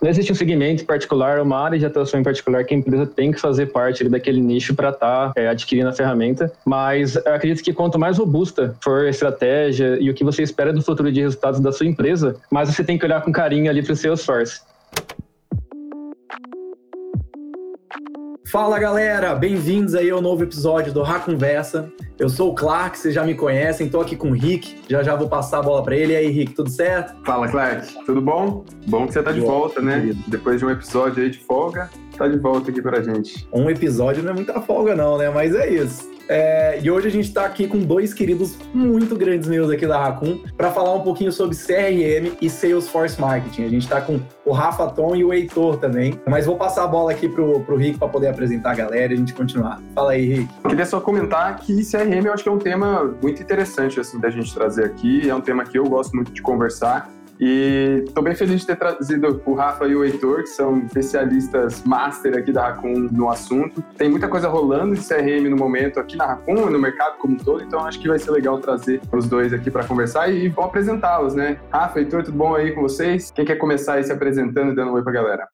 não existe um segmento particular, uma área de atuação em particular que a empresa tem que fazer parte daquele nicho para estar tá, é, adquirindo a ferramenta, mas acredito que quanto mais robusta for a estratégia e o que você espera do futuro de resultados da sua empresa, mais você tem que olhar com carinho ali para o Salesforce. Fala galera, bem-vindos aí ao novo episódio do Rá Conversa. Eu sou o Clark, vocês já me conhecem, estou aqui com o Rick, já já vou passar a bola para ele. E aí, Rick, tudo certo? Fala, Clark, tudo bom? Bom que você tá de volta, né? Querido. Depois de um episódio aí de folga, tá de volta aqui pra gente. Um episódio não é muita folga não, né? Mas é isso. É, e hoje a gente está aqui com dois queridos muito grandes meus aqui da Raccoon para falar um pouquinho sobre CRM e Salesforce Marketing. A gente está com o Rafa Tom e o Heitor também. Mas vou passar a bola aqui pro, pro Rick para poder apresentar a galera e a gente continuar. Fala aí, Rick. Queria só comentar que CRM eu acho que é um tema muito interessante assim da gente trazer aqui. É um tema que eu gosto muito de conversar. E estou bem feliz de ter trazido o Rafa e o Heitor, que são especialistas master aqui da Raccoon no assunto. Tem muita coisa rolando de CRM no momento aqui na Raccoon, no mercado como um todo, então acho que vai ser legal trazer os dois aqui para conversar e vou apresentá-los, né? Rafa, Heitor, tudo bom aí com vocês? Quem quer começar aí se apresentando e dando um oi para a galera?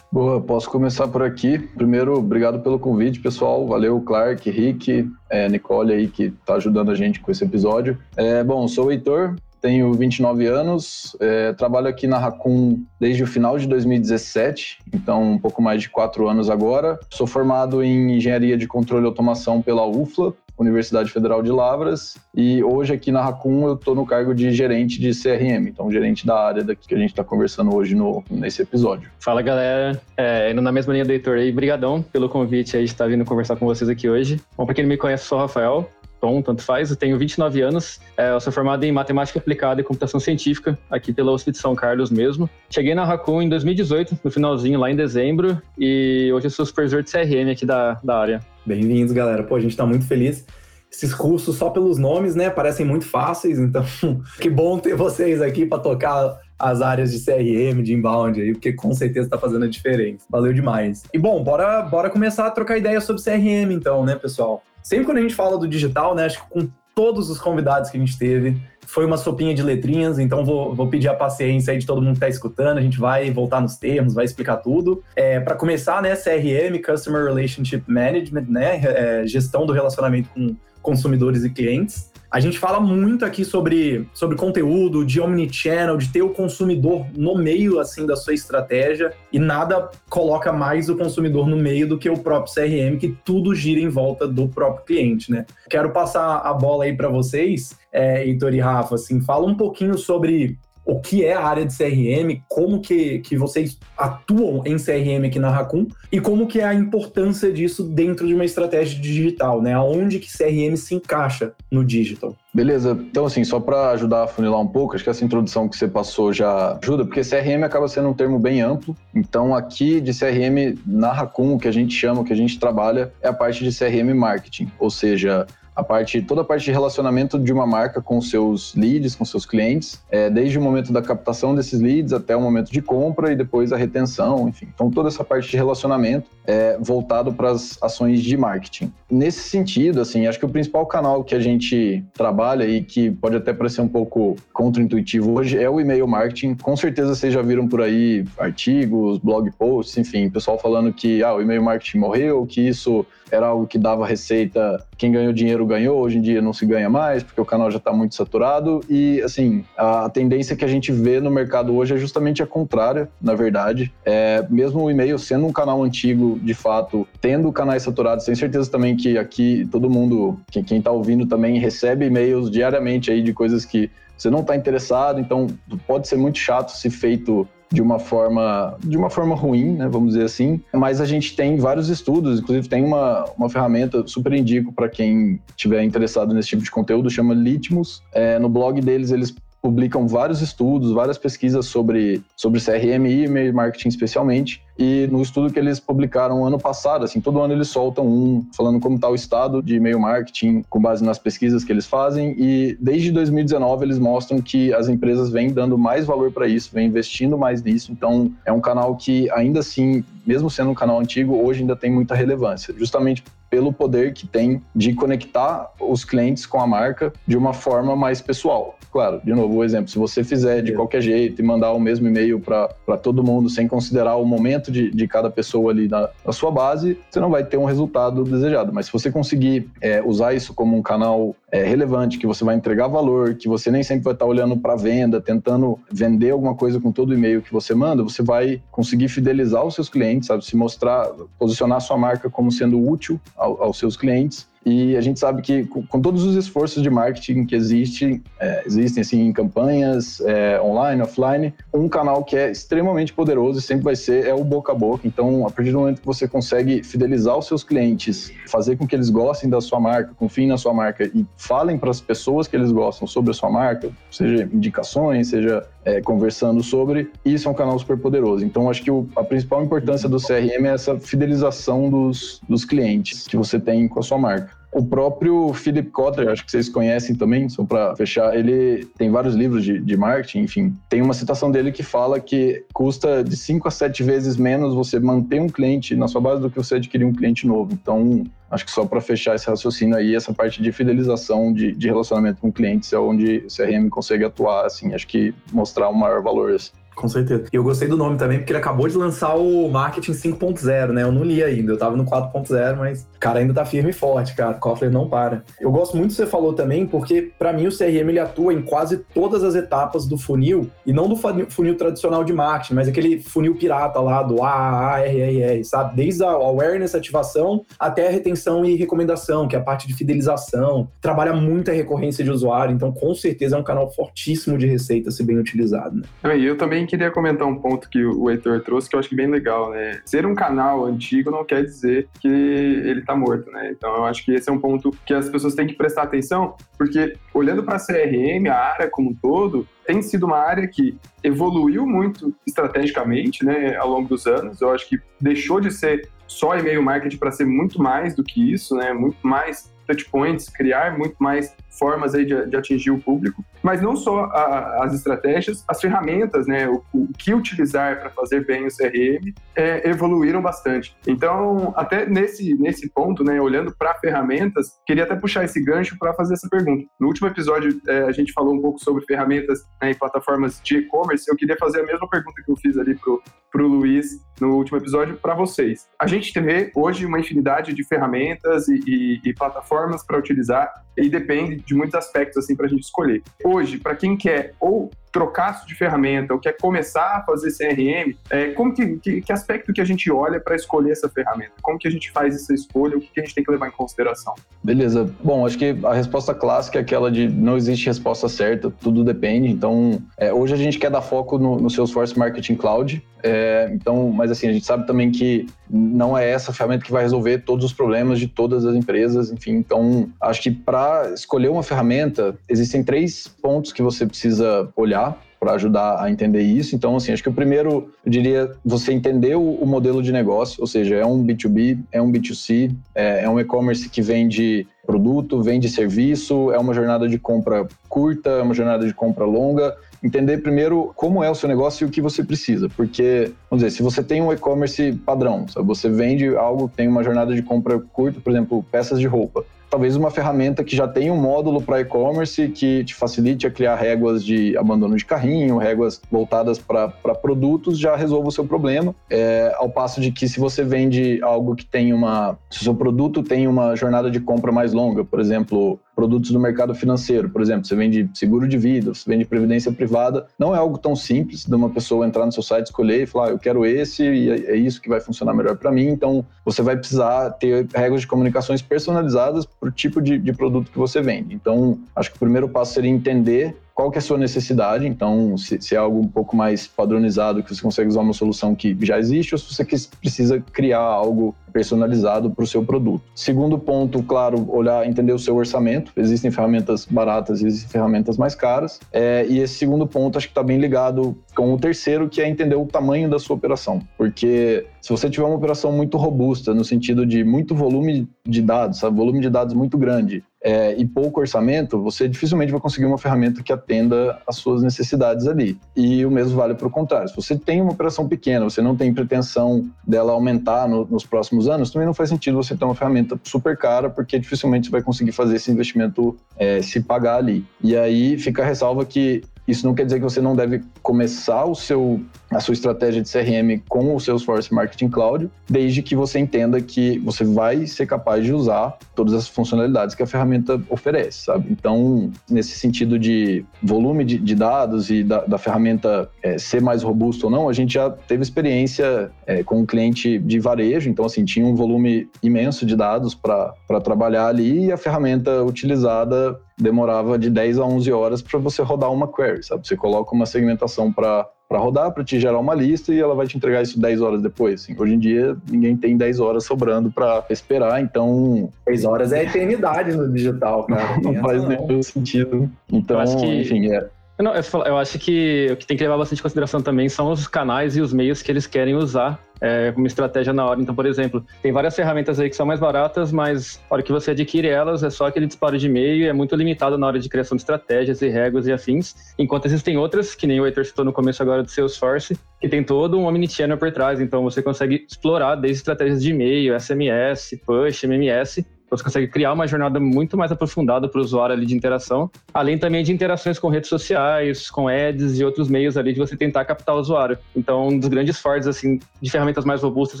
Boa, posso começar por aqui. Primeiro, obrigado pelo convite, pessoal. Valeu, Clark, Rick, é, Nicole aí que está ajudando a gente com esse episódio. É, bom, sou o Heitor, tenho 29 anos, é, trabalho aqui na Raccoon desde o final de 2017, então um pouco mais de quatro anos agora. Sou formado em Engenharia de Controle e Automação pela UFLA, Universidade Federal de Lavras, e hoje aqui na Raccoon eu estou no cargo de gerente de CRM, então gerente da área daqui que a gente está conversando hoje no, nesse episódio. Fala galera, é, indo na mesma linha do Heitor aí, brigadão pelo convite aí de estar vindo conversar com vocês aqui hoje. Bom, para quem não me conhece, sou o Rafael, Tom, tanto faz. Eu tenho 29 anos, é, eu sou formado em Matemática Aplicada e Computação Científica, aqui pela USP de São Carlos mesmo. Cheguei na Raccoon em 2018, no finalzinho, lá em dezembro, e hoje eu sou supervisor de CRM aqui da, da área. Bem-vindos, galera. Pô, a gente está muito feliz. Esses cursos, só pelos nomes, né, parecem muito fáceis, então que bom ter vocês aqui para tocar as áreas de CRM, de inbound aí, porque com certeza está fazendo a diferença. Valeu demais. E bom, bora, bora começar a trocar ideia sobre CRM então, né, pessoal? Sempre quando a gente fala do digital, né, acho que com todos os convidados que a gente teve, foi uma sopinha de letrinhas, então vou, vou pedir a paciência aí de todo mundo que está escutando. A gente vai voltar nos termos, vai explicar tudo. É, Para começar, né, CRM, Customer Relationship Management, né, é, gestão do relacionamento com consumidores e clientes. A gente fala muito aqui sobre, sobre conteúdo, de omnichannel, de ter o consumidor no meio assim da sua estratégia e nada coloca mais o consumidor no meio do que o próprio CRM, que tudo gira em volta do próprio cliente, né? Quero passar a bola aí para vocês, é, Heitor e Rafa, assim, fala um pouquinho sobre o que é a área de CRM, como que, que vocês atuam em CRM aqui na Raccoon e como que é a importância disso dentro de uma estratégia digital, né? Aonde que CRM se encaixa no digital. Beleza, então assim, só para ajudar a funilar um pouco, acho que essa introdução que você passou já ajuda, porque CRM acaba sendo um termo bem amplo, então aqui de CRM na Raccoon, o que a gente chama, o que a gente trabalha é a parte de CRM Marketing, ou seja, a parte, toda a parte de relacionamento de uma marca com seus leads, com seus clientes, é, desde o momento da captação desses leads até o momento de compra e depois a retenção, enfim. Então, toda essa parte de relacionamento é voltado para as ações de marketing. Nesse sentido, assim, acho que o principal canal que a gente trabalha e que pode até parecer um pouco contraintuitivo hoje é o e-mail marketing. Com certeza vocês já viram por aí artigos, blog posts, enfim, pessoal falando que ah, o e-mail marketing morreu, que isso era algo que dava receita, quem ganhou dinheiro ganhou, hoje em dia não se ganha mais, porque o canal já está muito saturado. E, assim, a tendência que a gente vê no mercado hoje é justamente a contrária, na verdade. É, mesmo o e-mail sendo um canal antigo, de fato, tendo canais saturados, tenho certeza também que aqui todo mundo, quem está ouvindo também, recebe e-mails diariamente aí de coisas que você não está interessado, então pode ser muito chato se feito de uma forma de uma forma ruim, né, vamos dizer assim. Mas a gente tem vários estudos, inclusive tem uma, uma ferramenta super indico para quem estiver interessado nesse tipo de conteúdo, chama Litmus. É, no blog deles eles publicam vários estudos, várias pesquisas sobre, sobre CRM e e-mail marketing especialmente. E no estudo que eles publicaram ano passado, assim, todo ano eles soltam um falando como está o estado de e-mail marketing com base nas pesquisas que eles fazem. E desde 2019 eles mostram que as empresas vêm dando mais valor para isso, vêm investindo mais nisso. Então é um canal que ainda assim, mesmo sendo um canal antigo, hoje ainda tem muita relevância, justamente pelo poder que tem de conectar os clientes com a marca de uma forma mais pessoal. Claro, de novo, o exemplo, se você fizer de qualquer jeito e mandar o mesmo e-mail para todo mundo sem considerar o momento de, de cada pessoa ali na, na, sua base, você não vai ter um resultado desejado. Mas se você conseguir é, usar isso como um canal é, relevante, que você vai entregar valor, que você nem sempre vai estar olhando para venda, tentando vender alguma coisa com todo o e-mail que você manda, você vai conseguir fidelizar os seus clientes, sabe? Se mostrar, posicionar a sua marca como sendo útil ao, aos seus clientes e a gente sabe que com, todos os esforços de marketing que existem, é, existem assim, em campanhas é, online, offline, um canal que é extremamente poderoso e sempre vai ser é o boca a boca. Então, a partir do momento que você consegue fidelizar os seus clientes, fazer com que eles gostem da sua marca, confiem na sua marca e falem para as pessoas que eles gostam sobre a sua marca, seja indicações, seja é, conversando sobre, isso é um canal super poderoso. Então, acho que o, a principal importância do CRM é essa fidelização dos, dos clientes que você tem com a sua marca. O próprio Philip Kotler, acho que vocês conhecem também, só para fechar, ele tem vários livros de, de, marketing, enfim. Tem uma citação dele que fala que custa de 5 a 7 vezes menos você manter um cliente na sua base do que você adquirir um cliente novo. Então, acho que só para fechar esse raciocínio aí, essa parte de fidelização de, de relacionamento com clientes é onde o CRM consegue atuar, assim, acho que mostrar um maior valor. Assim. Com certeza. E eu gostei do nome também, porque ele acabou de lançar o Marketing 5.0, né? Eu não li ainda, eu tava no 4.0, mas o cara ainda tá firme e forte, cara. Kotler não para. Eu gosto muito do que você falou também, porque para mim o CRM ele atua em quase todas as etapas do funil, e não do funil tradicional de marketing, mas aquele funil pirata lá do AARRR, sabe? Desde a awareness, ativação, até a retenção e recomendação, que é a parte de fidelização. Trabalha muita recorrência de usuário, então com certeza é um canal fortíssimo de receita se bem utilizado, né? E eu também também queria comentar um ponto que o Heitor trouxe que eu acho bem legal, né? Ser um canal antigo não quer dizer que ele tá morto, né? Então eu acho que esse é um ponto que as pessoas têm que prestar atenção, porque olhando para a CRM, a área como um todo, tem sido uma área que evoluiu muito estrategicamente, né, ao longo dos anos. Eu acho que deixou de ser só e-mail marketing para ser muito mais do que isso, né? Muito mais touchpoints, criar muito mais formas aí de, de atingir o público, mas não só a, as estratégias, as ferramentas, né, o, o que utilizar para fazer bem o CRM é, evoluíram bastante. Então, até nesse, nesse ponto, né, olhando para ferramentas, queria até puxar esse gancho para fazer essa pergunta. No último episódio, é, a gente falou um pouco sobre ferramentas né, e plataformas de e-commerce. Eu queria fazer a mesma pergunta que eu fiz ali pro para o Luiz no último episódio para vocês. A gente vê hoje uma infinidade de ferramentas e, e, e plataformas para utilizar e depende de muitos aspectos assim para a gente escolher. Hoje, para quem quer ou trocar de ferramenta ou quer começar a fazer CRM, é, como que, que, que, aspecto que a gente olha para escolher essa ferramenta? Como que a gente faz essa escolha? O que, que, a gente tem que levar em consideração? Beleza. Bom, acho que a resposta clássica é aquela de não existe resposta certa, tudo depende. Então, é, hoje a gente quer dar foco no, no Salesforce Marketing Cloud. É, então, mas assim, a gente sabe também que não é essa ferramenta que vai resolver todos os problemas de todas as empresas, enfim. Então, acho que para escolher uma ferramenta, existem três pontos que você precisa olhar para ajudar a entender isso. Então, assim, acho que o primeiro, eu diria, você entender o, o modelo de negócio, ou seja, é um B2B, é um B2C, é, é um e-commerce que vende produto, vende serviço, é uma jornada de compra curta, é uma jornada de compra longa. Entender primeiro como é o seu negócio e o que você precisa, porque, vamos dizer, se você tem um e-commerce padrão, sabe? você vende algo que tem uma jornada de compra curta, por exemplo, peças de roupa talvez uma ferramenta que já tem um módulo para e-commerce que te facilite a criar réguas de abandono de carrinho, réguas voltadas para produtos, já resolva o seu problema. É, ao passo de que se você vende algo que tem uma. Se o seu produto tem uma jornada de compra mais longa, por exemplo, produtos do mercado financeiro, por exemplo, você vende seguro de vida, você vende previdência privada, não é algo tão simples de uma pessoa entrar no seu site, escolher e falar, ah, eu quero esse e é, é isso que vai funcionar melhor para mim. Então, você vai precisar ter regras de comunicações personalizadas para o tipo de, de produto que você vende. Então, acho que o primeiro passo seria entender qual que é a sua necessidade, então se, se, é algo um pouco mais padronizado, que você consegue usar uma solução que já existe, ou se você precisa criar algo personalizado para o seu produto. Segundo ponto, claro, olhar, entender o seu orçamento. Existem ferramentas baratas e existem ferramentas mais caras. É, e esse segundo ponto acho que está bem ligado com o terceiro, que é entender o tamanho da sua operação. Porque se você tiver uma operação muito robusta, no sentido de muito volume de dados, sabe? volume de dados muito grande, é, e pouco orçamento, você dificilmente vai conseguir uma ferramenta que atenda às suas necessidades ali. E o mesmo vale para o contrário. Se você tem uma operação pequena, você não tem pretensão dela aumentar no, nos próximos anos, também não faz sentido você ter uma ferramenta super cara, porque dificilmente você vai conseguir fazer esse investimento é, se pagar ali. E aí fica a ressalva que isso não quer dizer que você não deve começar o seu, a sua estratégia de CRM com o Salesforce Marketing Cloud, desde que você entenda que você vai ser capaz de usar todas as funcionalidades que a ferramenta oferece, sabe? Então, nesse sentido de volume de, de dados e da, da ferramenta é, ser mais robusta ou não, a gente já teve experiência é, com um cliente de varejo, então, assim, tinha um volume imenso de dados para trabalhar ali e a ferramenta utilizada demorava de 10 a 11 horas para você rodar uma query, sabe? Você coloca uma segmentação para para rodar, para te gerar uma lista e ela vai te entregar isso 10 horas depois. Assim, hoje em dia, ninguém tem 10 horas sobrando para esperar, então. 10 horas é eternidade no digital, cara. não, não faz nenhum sentido. Então, que... enfim, é. Não, eu acho que o que tem que levar bastante em consideração também são os canais e os meios que eles querem usar é, como estratégia na hora. Então, por exemplo, tem várias ferramentas aí que são mais baratas, mas a hora que você adquire elas, é só aquele disparo de e-mail, é muito limitado na hora de criação de estratégias e regras e afins. Enquanto existem outras, que nem o Heitor citou no começo agora do Salesforce, que tem todo um omnichannel por trás. Então, você consegue explorar desde estratégias de e-mail, SMS, push, MMS, você consegue criar uma jornada muito mais aprofundada para o usuário ali de interação, além também de interações com redes sociais, com ads e outros meios ali de você tentar captar o usuário. Então, um dos grandes fortes assim de ferramentas mais robustas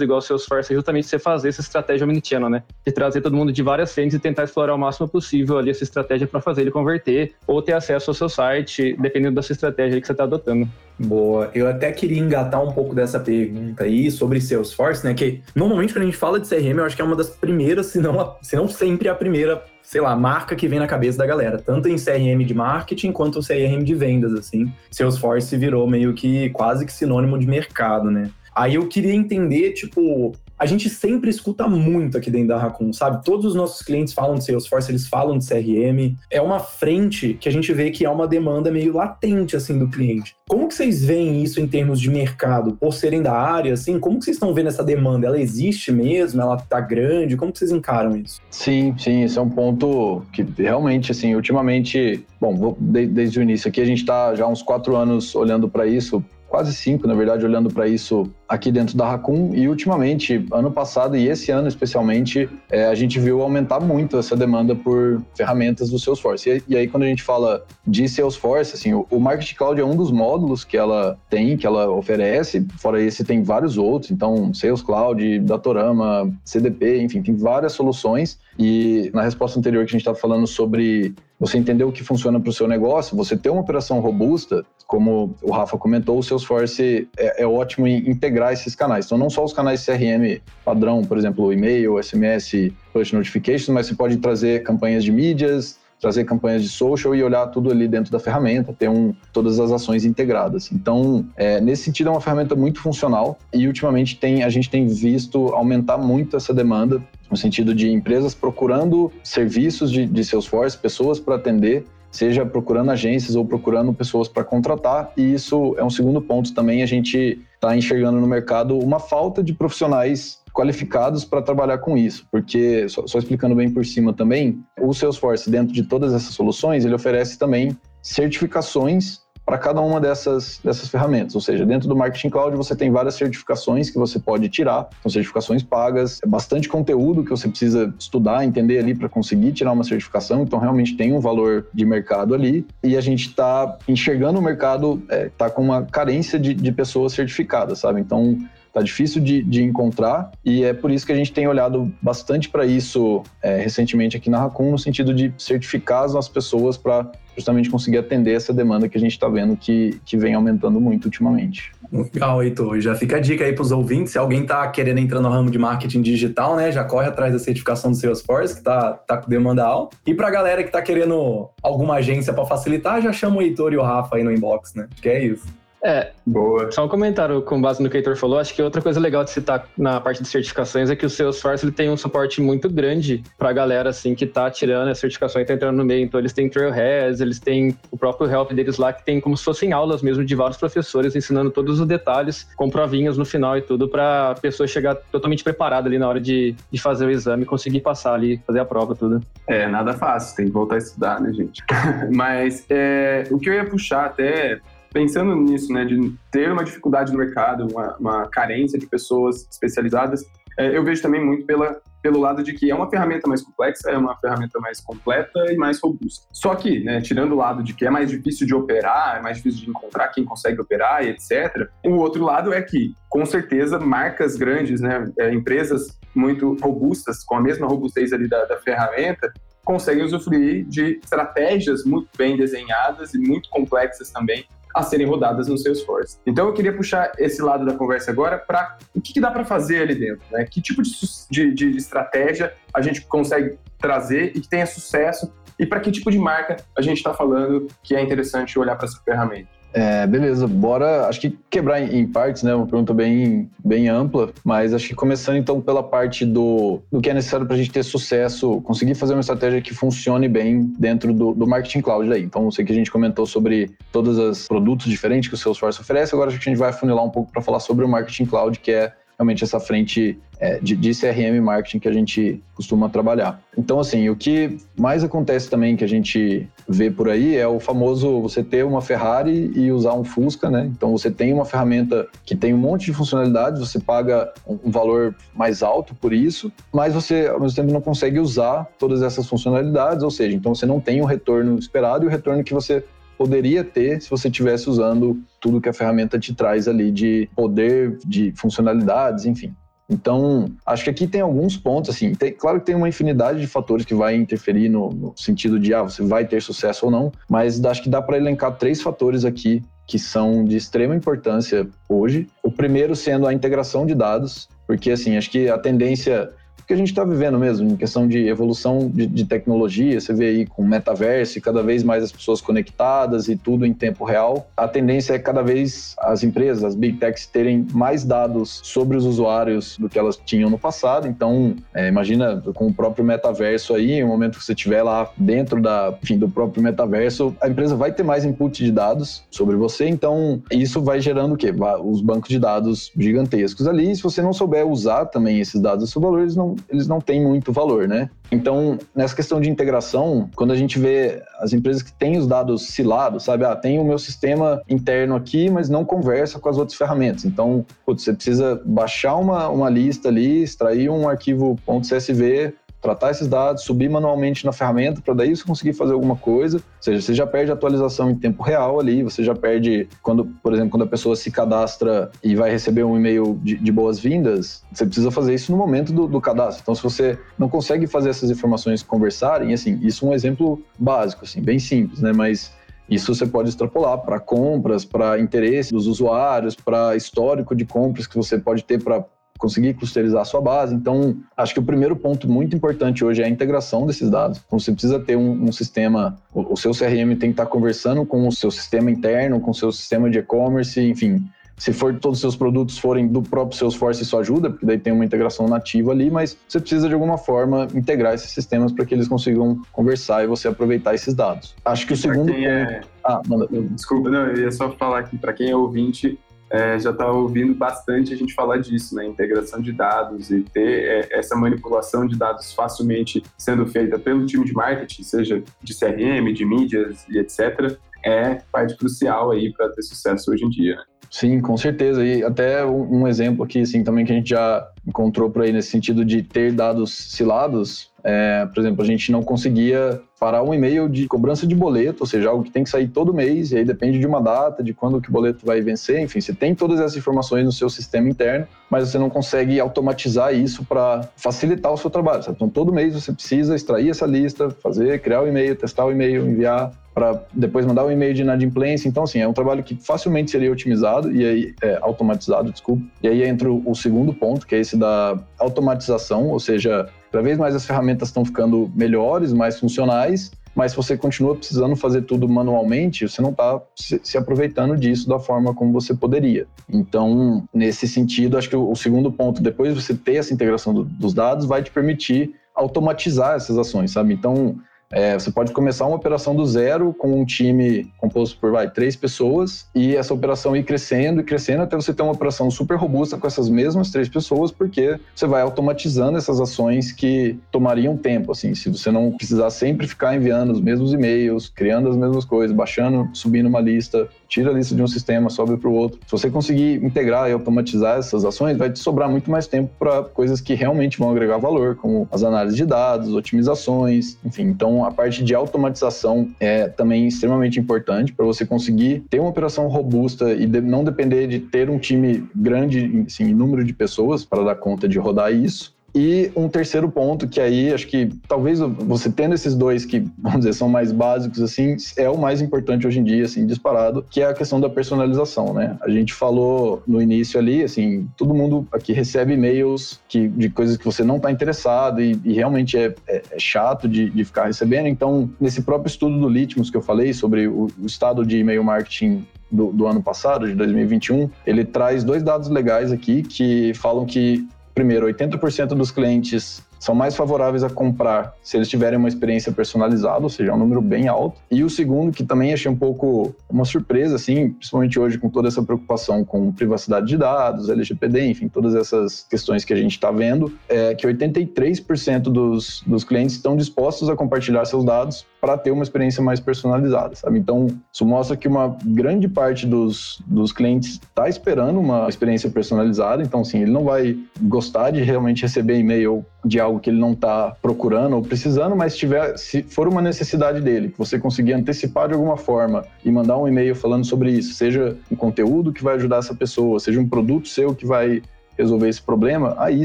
igual o Salesforce é justamente você fazer essa estratégia omnichannel, né? De trazer todo mundo de várias frentes e tentar explorar o máximo possível ali essa estratégia para fazer ele converter ou ter acesso ao seu site, dependendo da sua estratégia que você está adotando. Boa. Eu até queria engatar um pouco dessa pergunta aí sobre Salesforce, né? Que normalmente quando a gente fala de CRM, eu acho que é uma das primeiras, se não, se não sempre a primeira, sei lá, marca que vem na cabeça da galera. Tanto em CRM de marketing quanto CRM de vendas, assim. Salesforce virou meio que quase que sinônimo de mercado, né? Aí eu queria entender, tipo, a gente sempre escuta muito aqui dentro da Raccoon, sabe? Todos os nossos clientes falam de Salesforce, eles falam de CRM. É uma frente que a gente vê que é uma demanda meio latente, assim, do cliente. Como que vocês veem isso em termos de mercado? Por serem da área, assim, como que vocês estão vendo essa demanda? Ela existe mesmo? Ela tá grande? Como que vocês encaram isso? Sim, sim, esse é um ponto que realmente, assim, ultimamente, bom, desde o início aqui, a gente tá já uns quatro anos olhando para isso, quase cinco, na verdade, olhando para isso aqui dentro da Raccoon. E ultimamente, ano passado e esse ano especialmente, é, a gente viu aumentar muito essa demanda por ferramentas do Salesforce. E, e aí, quando a gente fala de Salesforce, assim, o, o Marketing Cloud é um dos módulos que ela tem, que ela oferece. Fora esse, tem vários outros. Então, Sales Cloud, Datorama, CDP, enfim, tem várias soluções. E na resposta anterior que a gente estava falando sobre você entender o que funciona para o seu negócio, você ter uma operação robusta, como o Rafa comentou, o Salesforce é, é ótimo em integrar esses canais. Então, não só os canais CRM padrão, por exemplo, e-mail, SMS, push notifications, mas você pode trazer campanhas de mídias, trazer campanhas de social e olhar tudo ali dentro da ferramenta, ter um, todas as ações integradas. Então, é, nesse sentido, é uma ferramenta muito funcional e ultimamente tem, a gente tem visto aumentar muito essa demanda no sentido de empresas procurando serviços de, de Salesforce, pessoas para atender, seja procurando agências ou procurando pessoas para contratar. E isso é um segundo ponto também. A gente está enxergando no mercado uma falta de profissionais qualificados para trabalhar com isso, porque só, só, explicando bem por cima também, o Salesforce dentro de todas essas soluções ele oferece também certificações para cada uma dessas, dessas ferramentas. Ou seja, dentro do Marketing Cloud você tem várias certificações que você pode tirar, são certificações pagas, é bastante conteúdo que você precisa estudar, entender ali para conseguir tirar uma certificação, então realmente tem um valor de mercado ali e a gente está enxergando o mercado, está é, tá com uma carência de, de pessoas certificadas, sabe? Então Tá difícil de, de, encontrar e é por isso que a gente tem olhado bastante para isso é, recentemente aqui na Raccoon, no sentido de certificar as pessoas para justamente conseguir atender essa demanda que a gente está vendo que, que vem aumentando muito ultimamente. Legal, Heitor. Já fica a dica aí para os ouvintes, se alguém está querendo entrar no ramo de marketing digital, né, já corre atrás da certificação do Salesforce, que está tá com demanda alta. E para a galera que está querendo alguma agência para facilitar, já chama o Heitor e o Rafa aí no inbox, né? Que é isso. É, boa. Só um comentário com base no que o Heitor falou. Acho que outra coisa legal de citar na parte de certificações é que o Salesforce ele tem um suporte muito grande para a galera assim que está tirando a certificação e está entrando no meio. Então eles têm Trailheads, eles têm o próprio help deles lá que tem como se fossem aulas mesmo de vários professores ensinando todos os detalhes com provinhas no final e tudo para a pessoa chegar totalmente preparada ali na hora de, de fazer o exame, conseguir passar ali, fazer a prova tudo. É, nada fácil, tem que voltar a estudar, né, gente? Mas é, o que eu ia puxar até pensando nisso, né, de ter uma dificuldade no mercado, uma, uma carência de pessoas especializadas, é, eu vejo também muito pela, pelo lado de que é uma ferramenta mais complexa, é uma ferramenta mais completa e mais robusta. Só que, né, tirando o lado de que é mais difícil de operar, é mais difícil de encontrar quem consegue operar e etc., o outro lado é que, com certeza, marcas grandes, né, é, empresas muito robustas, com a mesma robustez ali da, da ferramenta, conseguem usufruir de estratégias muito bem desenhadas e muito complexas também a serem rodadas no Salesforce. Então eu queria puxar esse lado da conversa agora para o que, que, dá para fazer ali dentro, né? Que tipo de, de, de estratégia a gente consegue trazer e que tenha sucesso e para que tipo de marca a gente está falando que é interessante olhar para essa ferramenta. É, beleza, bora, acho que quebrar em, em, partes, né? Uma pergunta bem, bem ampla, mas acho que começando então pela parte do, do que é necessário para a gente ter sucesso, conseguir fazer uma estratégia que funcione bem dentro do, do marketing cloud aí. Então, sei que a gente comentou sobre todos os produtos diferentes que o Salesforce oferece, agora acho que a gente vai afunilar um pouco para falar sobre o marketing cloud, que é realmente essa frente é, de, de CRM marketing que a gente costuma trabalhar. Então, assim, o que mais acontece também que a gente vê por aí é o famoso você ter uma Ferrari e usar um Fusca, né? Então, você tem uma ferramenta que tem um monte de funcionalidades, você paga um valor mais alto por isso, mas você, ao mesmo tempo, não consegue usar todas essas funcionalidades, ou seja, então você não tem o retorno esperado e o retorno que você poderia ter se você estivesse usando tudo que a ferramenta te traz ali de poder, de funcionalidades, enfim. Então, acho que aqui tem alguns pontos, assim, tem, claro que tem uma infinidade de fatores que vai interferir no, no sentido de, ah, você vai ter sucesso ou não, mas acho que dá para elencar três fatores aqui que são de extrema importância hoje. O primeiro sendo a integração de dados, porque, assim, acho que a tendência que a gente está vivendo mesmo, em questão de evolução de, de, tecnologia, você vê aí com metaverso e cada vez mais as pessoas conectadas e tudo em tempo real, a tendência é cada vez as empresas, as big techs, terem mais dados sobre os usuários do que elas tinham no passado. Então, é, imagina com o próprio metaverso aí, no momento que você estiver lá dentro da, enfim, do próprio metaverso, a empresa vai ter mais input de dados sobre você. Então, isso vai gerando o quê? Os bancos de dados gigantescos ali. E se você não souber usar também esses dados a seu valor, eles não eles não têm muito valor, né? Então, nessa questão de integração, quando a gente vê as empresas que têm os dados cilados, sabe? Ah, tem o meu sistema interno aqui, mas não conversa com as outras ferramentas. Então, putz, você precisa baixar uma, uma lista ali, extrair um arquivo .csv, tratar esses dados, subir manualmente na ferramenta para daí você conseguir fazer alguma coisa. Ou seja, você já perde atualização em tempo real ali, você já perde quando, por exemplo, quando a pessoa se cadastra e vai receber um e-mail de, de boas-vindas, você precisa fazer isso no momento do, do, cadastro. Então, se você não consegue fazer essas informações conversarem, assim, isso é um exemplo básico, assim, bem simples, né? Mas isso você pode extrapolar para compras, para interesse dos usuários, para histórico de compras que você pode ter para conseguir clusterizar a sua base. Então, acho que o primeiro ponto muito importante hoje é a integração desses dados. Então, você precisa ter um, um sistema, o, o, seu CRM tem que estar conversando com o seu sistema interno, com o seu sistema de e-commerce, enfim. Se for todos os seus produtos forem do próprio Salesforce, isso ajuda, porque daí tem uma integração nativa ali, mas você precisa de alguma forma integrar esses sistemas para que eles consigam conversar e você aproveitar esses dados. Acho que o segundo ponto... É... Ah, manda. Desculpa, não, eu ia só falar aqui para quem é ouvinte, é, já está ouvindo bastante a gente falar disso, né? Integração de dados e ter é, essa manipulação de dados facilmente sendo feita pelo time de marketing, seja de CRM, de mídias e etc., é parte crucial aí para ter sucesso hoje em dia. Né? Sim, com certeza. E até um exemplo aqui, assim, também que a gente já encontrou por aí nesse sentido de ter dados cilados, é, por exemplo, a gente não conseguia parar um e-mail de cobrança de boleto, ou seja, algo que tem que sair todo mês, e aí depende de uma data, de quando que o boleto vai vencer, enfim, você tem todas essas informações no seu sistema interno, mas você não consegue automatizar isso para facilitar o seu trabalho. Então, todo mês você precisa extrair essa lista, fazer, criar o e-mail, testar o e-mail, enviar para depois mandar um e-mail de inadimplência. Então, assim, é um trabalho que facilmente seria otimizado e aí é, automatizado, desculpa. E aí entra o segundo ponto, que é esse da automatização, ou seja, cada vez mais as ferramentas estão ficando melhores, mais funcionais, mas se você continua precisando fazer tudo manualmente, você não está se, aproveitando disso da forma como você poderia. Então, nesse sentido, acho que o, o segundo ponto, depois de você ter essa integração do, dos dados, vai te permitir automatizar essas ações, sabe? Então, é, você pode começar uma operação do zero com um time composto por vai, três pessoas e essa operação ir crescendo e crescendo até você ter uma operação super robusta com essas mesmas três pessoas, porque você vai automatizando essas ações que tomariam tempo. Assim, se você não precisar sempre ficar enviando os mesmos e-mails, criando as mesmas coisas, baixando, subindo uma lista, tira lista de um sistema, sobe para o outro. Se você conseguir integrar e automatizar essas ações, vai te sobrar muito mais tempo para coisas que realmente vão agregar valor, como as análises de dados, otimizações, enfim. Então, a parte de automatização é também extremamente importante para você conseguir ter uma operação robusta e de, não depender de ter um time grande, assim, em número de pessoas para dar conta de rodar isso. E um terceiro ponto, que aí acho que talvez você tendo esses dois que, vamos dizer, são mais básicos, assim, é o mais importante hoje em dia, assim, disparado, que é a questão da personalização, né? A gente falou no início ali, assim, todo mundo aqui recebe e-mails que, de coisas que você não está interessado e, e, realmente é, é, é chato de, de, ficar recebendo. Então, nesse próprio estudo do Litmus que eu falei sobre o, o estado de e-mail marketing do, do, ano passado, de 2021, ele traz dois dados legais aqui que falam que primeiro, 80% dos clientes são mais favoráveis a comprar se eles tiverem uma experiência personalizada, ou seja, é um número bem alto. E o segundo, que também achei um pouco uma surpresa, assim, principalmente hoje com toda essa preocupação com privacidade de dados, LGPD, enfim, todas essas questões que a gente está vendo, é que 83% dos, dos clientes estão dispostos a compartilhar seus dados para ter uma experiência mais personalizada, sabe? Então, isso mostra que uma grande parte dos, dos clientes está esperando uma experiência personalizada, então, assim, ele não vai gostar de realmente receber e-mail de algo que ele não está procurando ou precisando, mas tiver, se for uma necessidade dele, que você conseguir antecipar de alguma forma e mandar um e-mail falando sobre isso, seja um conteúdo que vai ajudar essa pessoa, seja um produto seu que vai resolver esse problema, aí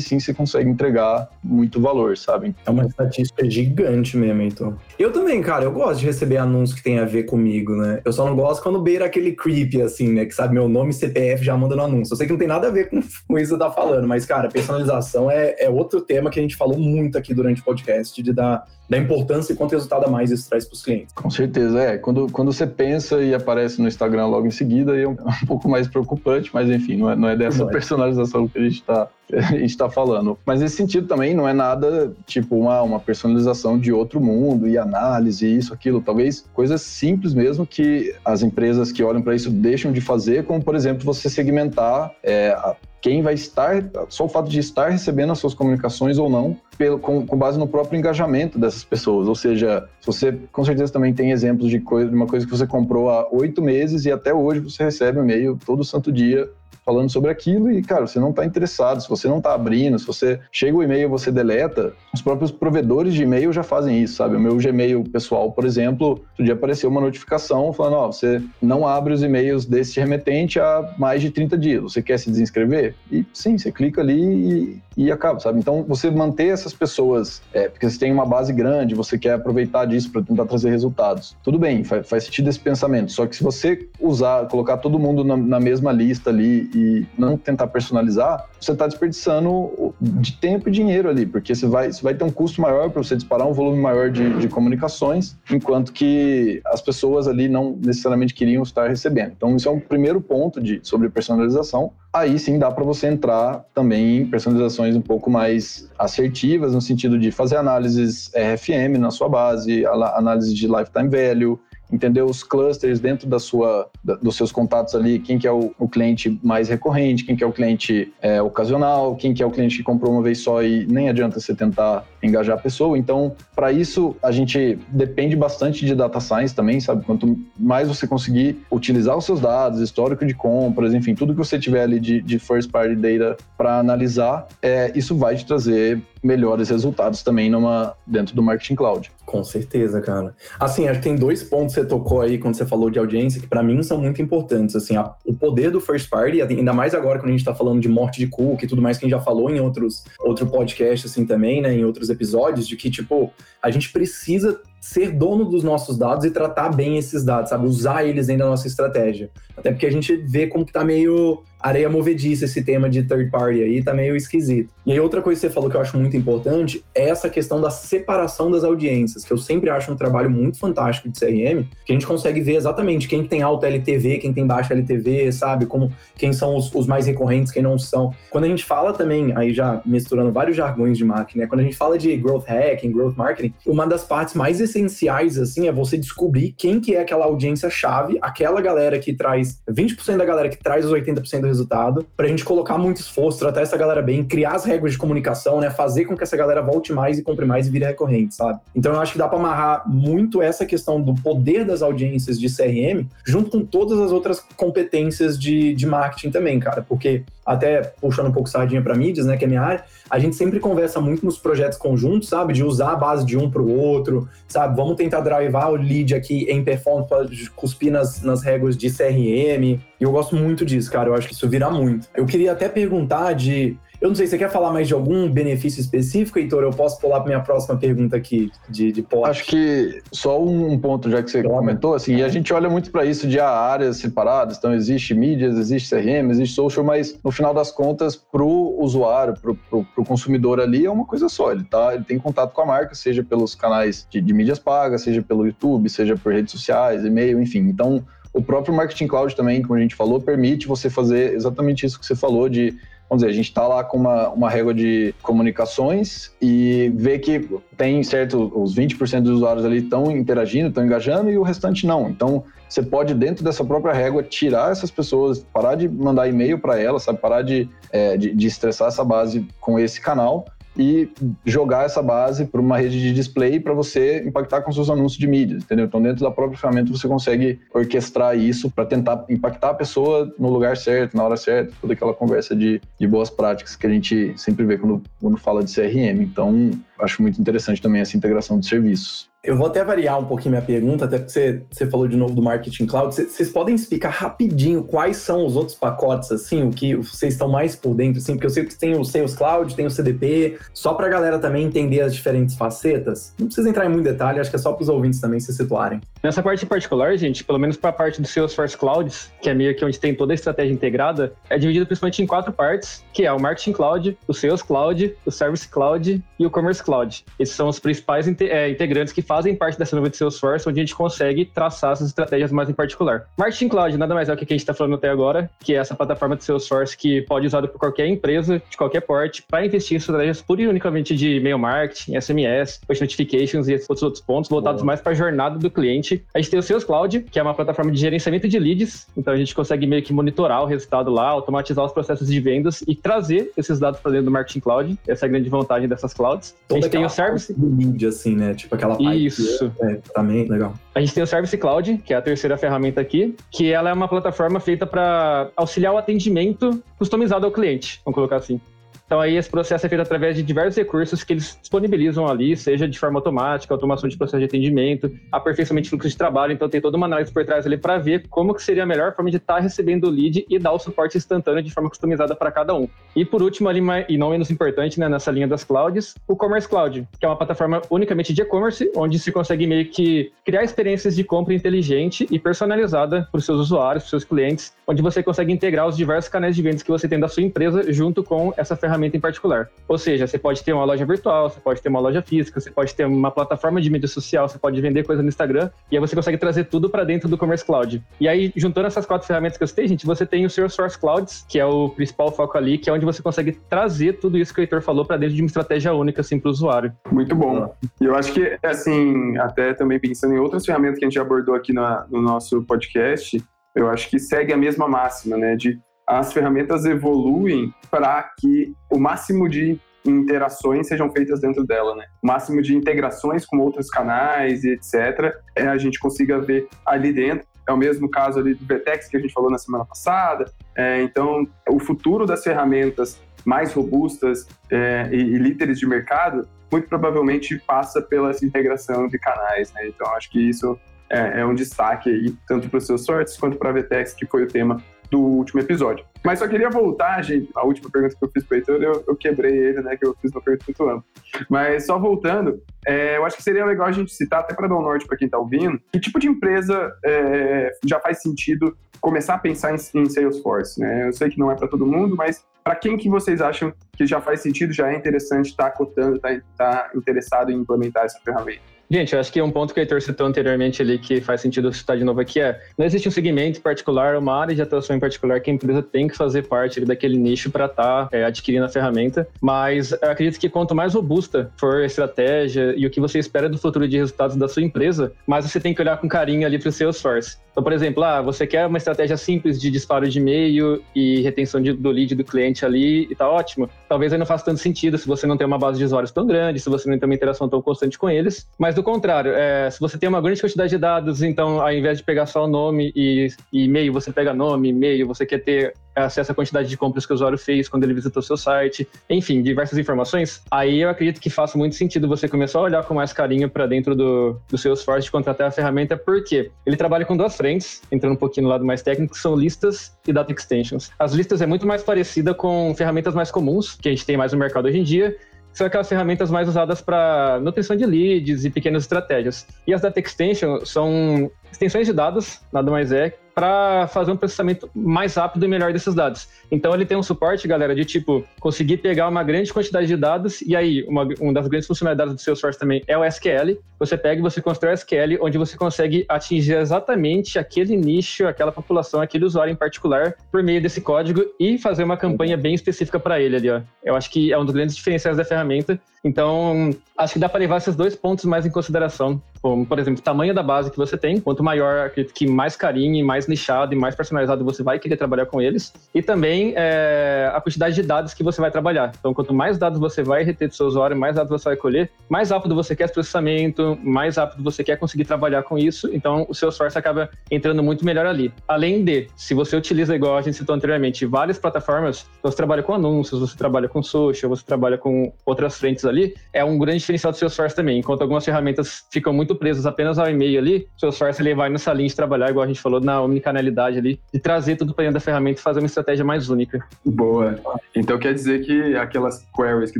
sim você consegue entregar muito valor, sabe? É uma estatística gigante mesmo, então. Eu também, cara, eu gosto de receber anúncios que tem a ver comigo, né? Eu só não gosto quando beira aquele creepy, assim, né? Que sabe, meu nome CPF já manda no anúncio. Eu sei que não tem nada a ver com, que você tá falando, mas, cara, personalização é, é outro tema que a gente falou muito aqui durante o podcast, de dar da importância e quanto resultado a mais isso traz para os clientes. Com certeza, é. Quando, quando você pensa e aparece no Instagram logo em seguida, é um, um pouco mais preocupante, mas enfim, não é, não é dessa personalização que a gente está a gente tá falando. Mas nesse sentido também não é nada tipo uma, uma personalização de outro mundo e análise, isso, aquilo. Talvez coisas simples mesmo que as empresas que olham para isso deixam de fazer, como por exemplo você segmentar é, quem vai estar, só o fato de estar recebendo as suas comunicações ou não, pelo, com, com, base no próprio engajamento dessas pessoas. Ou seja, você com certeza também tem exemplos de, coisa, de uma coisa que você comprou há oito meses e até hoje você recebe um e-mail todo santo dia falando sobre aquilo e, cara, você não está interessado, se você não está abrindo, se você chega o e-mail você deleta, os próprios provedores de e-mail já fazem isso, sabe? O meu Gmail pessoal, por exemplo, outro dia apareceu uma notificação falando, ó, oh, você não abre os e-mails desse remetente há mais de 30 dias, você quer se desinscrever? E sim, você clica ali e, e acaba, sabe? Então, você manter essas pessoas, é, porque você tem uma base grande, você quer aproveitar disso para tentar trazer resultados. Tudo bem, faz, faz, sentido esse pensamento, só que se você usar, colocar todo mundo na, na mesma lista ali e não tentar personalizar, você está desperdiçando de tempo e dinheiro ali, porque você vai, você vai ter um custo maior para você disparar um volume maior de, de, comunicações, enquanto que as pessoas ali não necessariamente queriam estar recebendo. Então, isso é um primeiro ponto de, sobre personalização. Aí sim dá para você entrar também em personalizações um pouco mais assertivas, no sentido de fazer análises RFM na sua base, análise de lifetime value, entender os clusters dentro da sua, da, dos seus contatos ali, quem que é o, o, cliente mais recorrente, quem que é o cliente é, ocasional, quem que é o cliente que comprou uma vez só e nem adianta você tentar engajar a pessoa. Então, para isso, a gente depende bastante de data science também, sabe? Quanto mais você conseguir utilizar os seus dados, histórico de compras, enfim, tudo que você tiver ali de, de first party data para analisar, é, isso vai te trazer melhores resultados também numa, dentro do Marketing Cloud. Com certeza, cara. Assim, acho que tem dois pontos que você tocou aí quando você falou de audiência que para mim são muito importantes. Assim, a, o poder do first party, ainda mais agora quando a gente está falando de morte de cookie e tudo mais que a gente já falou em outros outro podcast assim também, né, em outros episódios, de que tipo a gente precisa ser dono dos nossos dados e tratar bem esses dados, sabe? Usar eles dentro da nossa estratégia. Até porque a gente vê como que tá meio areia movediça esse tema de third party aí, tá meio esquisito. E aí outra coisa que você falou que eu acho muito importante é essa questão da separação das audiências, que eu sempre acho um trabalho muito fantástico de CRM, que a gente consegue ver exatamente quem tem alta LTV, quem tem baixa LTV, sabe? Como quem são os, os mais recorrentes, quem não são. Quando a gente fala também, aí já misturando vários jargões de marketing, né? Quando a gente fala de growth hacking, growth marketing, uma das partes mais essenciais, assim, é você descobrir quem que é aquela audiência chave, aquela galera que traz 20% da galera que traz os 80% do resultado, pra gente colocar muito esforço, tratar essa galera bem, criar as regras de comunicação, né? Fazer com que essa galera volte mais e compre mais e vire recorrente, sabe? Então eu acho que dá para amarrar muito essa questão do poder das audiências de CRM junto com todas as outras competências de, de marketing também, cara. Porque, até puxando um pouco sardinha para mídias, né, que é minha área, a gente sempre conversa muito nos projetos conjuntos, sabe? De usar a base de um para o outro, sabe? Vamos tentar drivar o lead aqui em performance cuspir nas, nas regras de CRM. E eu gosto muito disso, cara. Eu acho que isso vira muito. Eu queria até perguntar de eu não sei, você quer falar mais de algum benefício específico, Heitor? Eu posso pular para minha próxima pergunta aqui de, de post. Acho que só um ponto, já que você comentou, assim, e a gente olha muito para isso de áreas separadas, então existe mídias, existe CRM, existe social, mas no final das contas, para o usuário, para o consumidor ali, é uma coisa só. Ele, tá, ele tem contato com a marca, seja pelos canais de, de mídias pagas, seja pelo YouTube, seja por redes sociais, e-mail, enfim. Então, o próprio Marketing Cloud também, como a gente falou, permite você fazer exatamente isso que você falou de vamos dizer, a gente está lá com uma, uma régua de comunicações e vê que tem certo, os 20% dos usuários ali estão interagindo, estão engajando e o restante não. Então, você pode, dentro dessa própria régua, tirar essas pessoas, parar de mandar e-mail para elas, sabe? Parar de, é, de, de estressar essa base com esse canal e jogar essa base para uma rede de display para você impactar com seus anúncios de mídia, entendeu? Então, dentro da própria ferramenta, você consegue orquestrar isso para tentar impactar a pessoa no lugar certo, na hora certa, toda aquela conversa de, de boas práticas que a gente sempre vê quando, quando fala de CRM. Então, acho muito interessante também essa integração de serviços. Eu vou até variar um pouquinho minha pergunta, até porque você, você falou de novo do Marketing Cloud. Vocês podem explicar rapidinho quais são os outros pacotes, assim, o que vocês estão mais por dentro, assim, porque eu sei que tem o Sales Cloud, tem o CDP, só para a galera também entender as diferentes facetas. Não precisa entrar em muito detalhe, acho que é só para os ouvintes também se situarem. Nessa parte em particular, gente, pelo menos para a parte do Salesforce Clouds, que é meio que onde tem toda a estratégia integrada, é dividido principalmente em quatro partes, que é o Marketing Cloud, o Sales Cloud, o Service Cloud e o Commerce Cloud. Esses são os principais é, integrantes que fazem parte dessa nuvem de Salesforce, onde a gente consegue traçar essas estratégias mais em particular. Marketing Cloud nada mais é o que a gente está falando até agora, que é essa plataforma de Salesforce que pode ser usada por qualquer empresa, de qualquer porte, para investir em estratégias pura e unicamente de e-mail marketing, SMS, push notifications e outros outros pontos voltados Boa. mais para a jornada do cliente. A gente tem o Sales Cloud, que é uma plataforma de gerenciamento de leads, então a gente consegue meio que monitorar o resultado lá, automatizar os processos de vendas e trazer esses dados para dentro do Marketing Cloud. Essa é a grande vantagem dessas clouds. Toda a gente tem o Service. Do lead, assim, né? Tipo aquela Isso. É, também, legal. A gente tem o Service Cloud, que é a terceira ferramenta aqui, que ela é uma plataforma feita para auxiliar o atendimento customizado ao cliente, vamos colocar assim. Então aí esse processo é feito através de diversos recursos que eles disponibilizam ali, seja de forma automática, automação de processo de atendimento, aperfeiçoamento de fluxo de trabalho. Então tem toda uma análise por trás ali para ver como que seria a melhor forma de estar tá recebendo o lead e dar o suporte instantâneo de forma customizada para cada um. E por último ali, e não menos importante, né, nessa linha das clouds, o Commerce Cloud, que é uma plataforma unicamente de e-commerce, onde se consegue meio que criar experiências de compra inteligente e personalizada para os seus usuários, para os seus clientes, onde você consegue integrar os diversos canais de vendas que você tem da sua empresa junto com essa ferramenta ferramenta em particular. Ou seja, você pode ter uma loja virtual, você pode ter uma loja física, você pode ter uma plataforma de mídia social, você pode vender coisa no Instagram, e aí você consegue trazer tudo para dentro do Commerce Cloud. E aí, juntando essas quatro ferramentas que eu citei, gente, você tem o Salesforce Clouds, que é o principal foco ali, que é onde você consegue trazer tudo isso que o Heitor falou para dentro de uma estratégia única, assim, para o usuário. Muito bom. E eu acho que, assim, até também pensando em outras ferramentas que a gente abordou aqui na, no nosso podcast, eu acho que segue a mesma máxima, né? De as ferramentas evoluem para que o máximo de interações sejam feitas dentro dela, né? O máximo de integrações com outros canais e etc. É, a gente consiga ver ali dentro. É o mesmo caso ali do Vertex que a gente falou na semana passada. É, então, o futuro das ferramentas mais robustas é, e, e líderes de mercado muito provavelmente passa pela essa integração de canais, né? Então, acho que isso é, é um destaque aí, tanto para os seus sortes quanto para a VTEX, que foi o tema do último episódio. Mas só queria voltar, gente, a última pergunta que eu fiz para o Heitor, eu, eu, quebrei ele, né, que eu fiz uma pergunta muito ampla. Mas só voltando, é, eu acho que seria legal a gente citar, até para dar um norte para quem está ouvindo, que tipo de empresa é, já faz sentido começar a pensar em, em Salesforce, né? Eu sei que não é para todo mundo, mas para quem que vocês acham que já faz sentido, já é interessante estar tá cotando, estar tá, tá interessado em implementar essa ferramenta? Gente, eu acho que um ponto que o Heitor citou anteriormente ali que faz sentido citar de novo aqui é: não existe um segmento particular, uma área de atuação em particular que a empresa tem que fazer parte daquele nicho para estar tá, é, adquirindo a ferramenta, mas eu acredito que quanto mais robusta for a estratégia e o que você espera do futuro de resultados da sua empresa, mais você tem que olhar com carinho ali para o Salesforce. Então, por exemplo, ah, você quer uma estratégia simples de disparo de e-mail e retenção de, do lead do cliente ali e tá ótimo. Talvez aí não faça tanto sentido se você não tem uma base de usuários tão grande, se você não tem uma interação tão constante com eles, mas do contrário, é, se você tem uma grande quantidade de dados, então ao invés de pegar só o nome e, e e-mail, você pega nome, e-mail, você quer ter acesso à quantidade de compras que o usuário fez quando ele visitou seu site, enfim, diversas informações, aí eu acredito que faça muito sentido você começar a olhar com mais carinho para dentro do, do seu esforço de contratar a ferramenta, porque ele trabalha com duas frentes, entrando um pouquinho no lado mais técnico, que são listas e data extensions. As listas é muito mais parecida com ferramentas mais comuns, que a gente tem mais no mercado hoje em dia, são aquelas ferramentas mais usadas para nutrição de leads e pequenas estratégias. E as data extensions são extensões de dados, nada mais é, para fazer um processamento mais rápido e melhor desses dados. Então ele tem um suporte, galera, de tipo conseguir pegar uma grande quantidade de dados e aí uma, uma das grandes funcionalidades do Salesforce também é o SQL. Você pega e você constrói o SQL onde você consegue atingir exatamente aquele nicho, aquela população, aquele usuário em particular por meio desse código e fazer uma campanha bem específica para ele ali, ó. Eu acho que é um dos grandes diferenciais da ferramenta. Então, acho que dá para levar esses dois pontos mais em consideração. Como, por exemplo, o tamanho da base que você tem. Quanto maior, acredito que mais carinho mais nichado e mais personalizado você vai querer trabalhar com eles. E também é, a quantidade de dados que você vai trabalhar. Então, quanto mais dados você vai reter do seu usuário, mais dados você vai colher, mais rápido você quer esse processamento, mais rápido você quer conseguir trabalhar com isso. Então, o seu source acaba entrando muito melhor ali. Além de, se você utiliza, igual a gente citou anteriormente, várias plataformas, então você trabalha com anúncios, você trabalha com social, você trabalha com outras frentes ali, é um grande diferencial do seu source também. Enquanto algumas ferramentas ficam muito presas apenas ao e-mail ali, o seu source ele vai nessa linha de trabalhar, igual a gente falou, na omnicanalidade ali, de trazer tudo para dentro da ferramenta e fazer uma estratégia mais única. Boa. Então quer dizer que aquelas queries que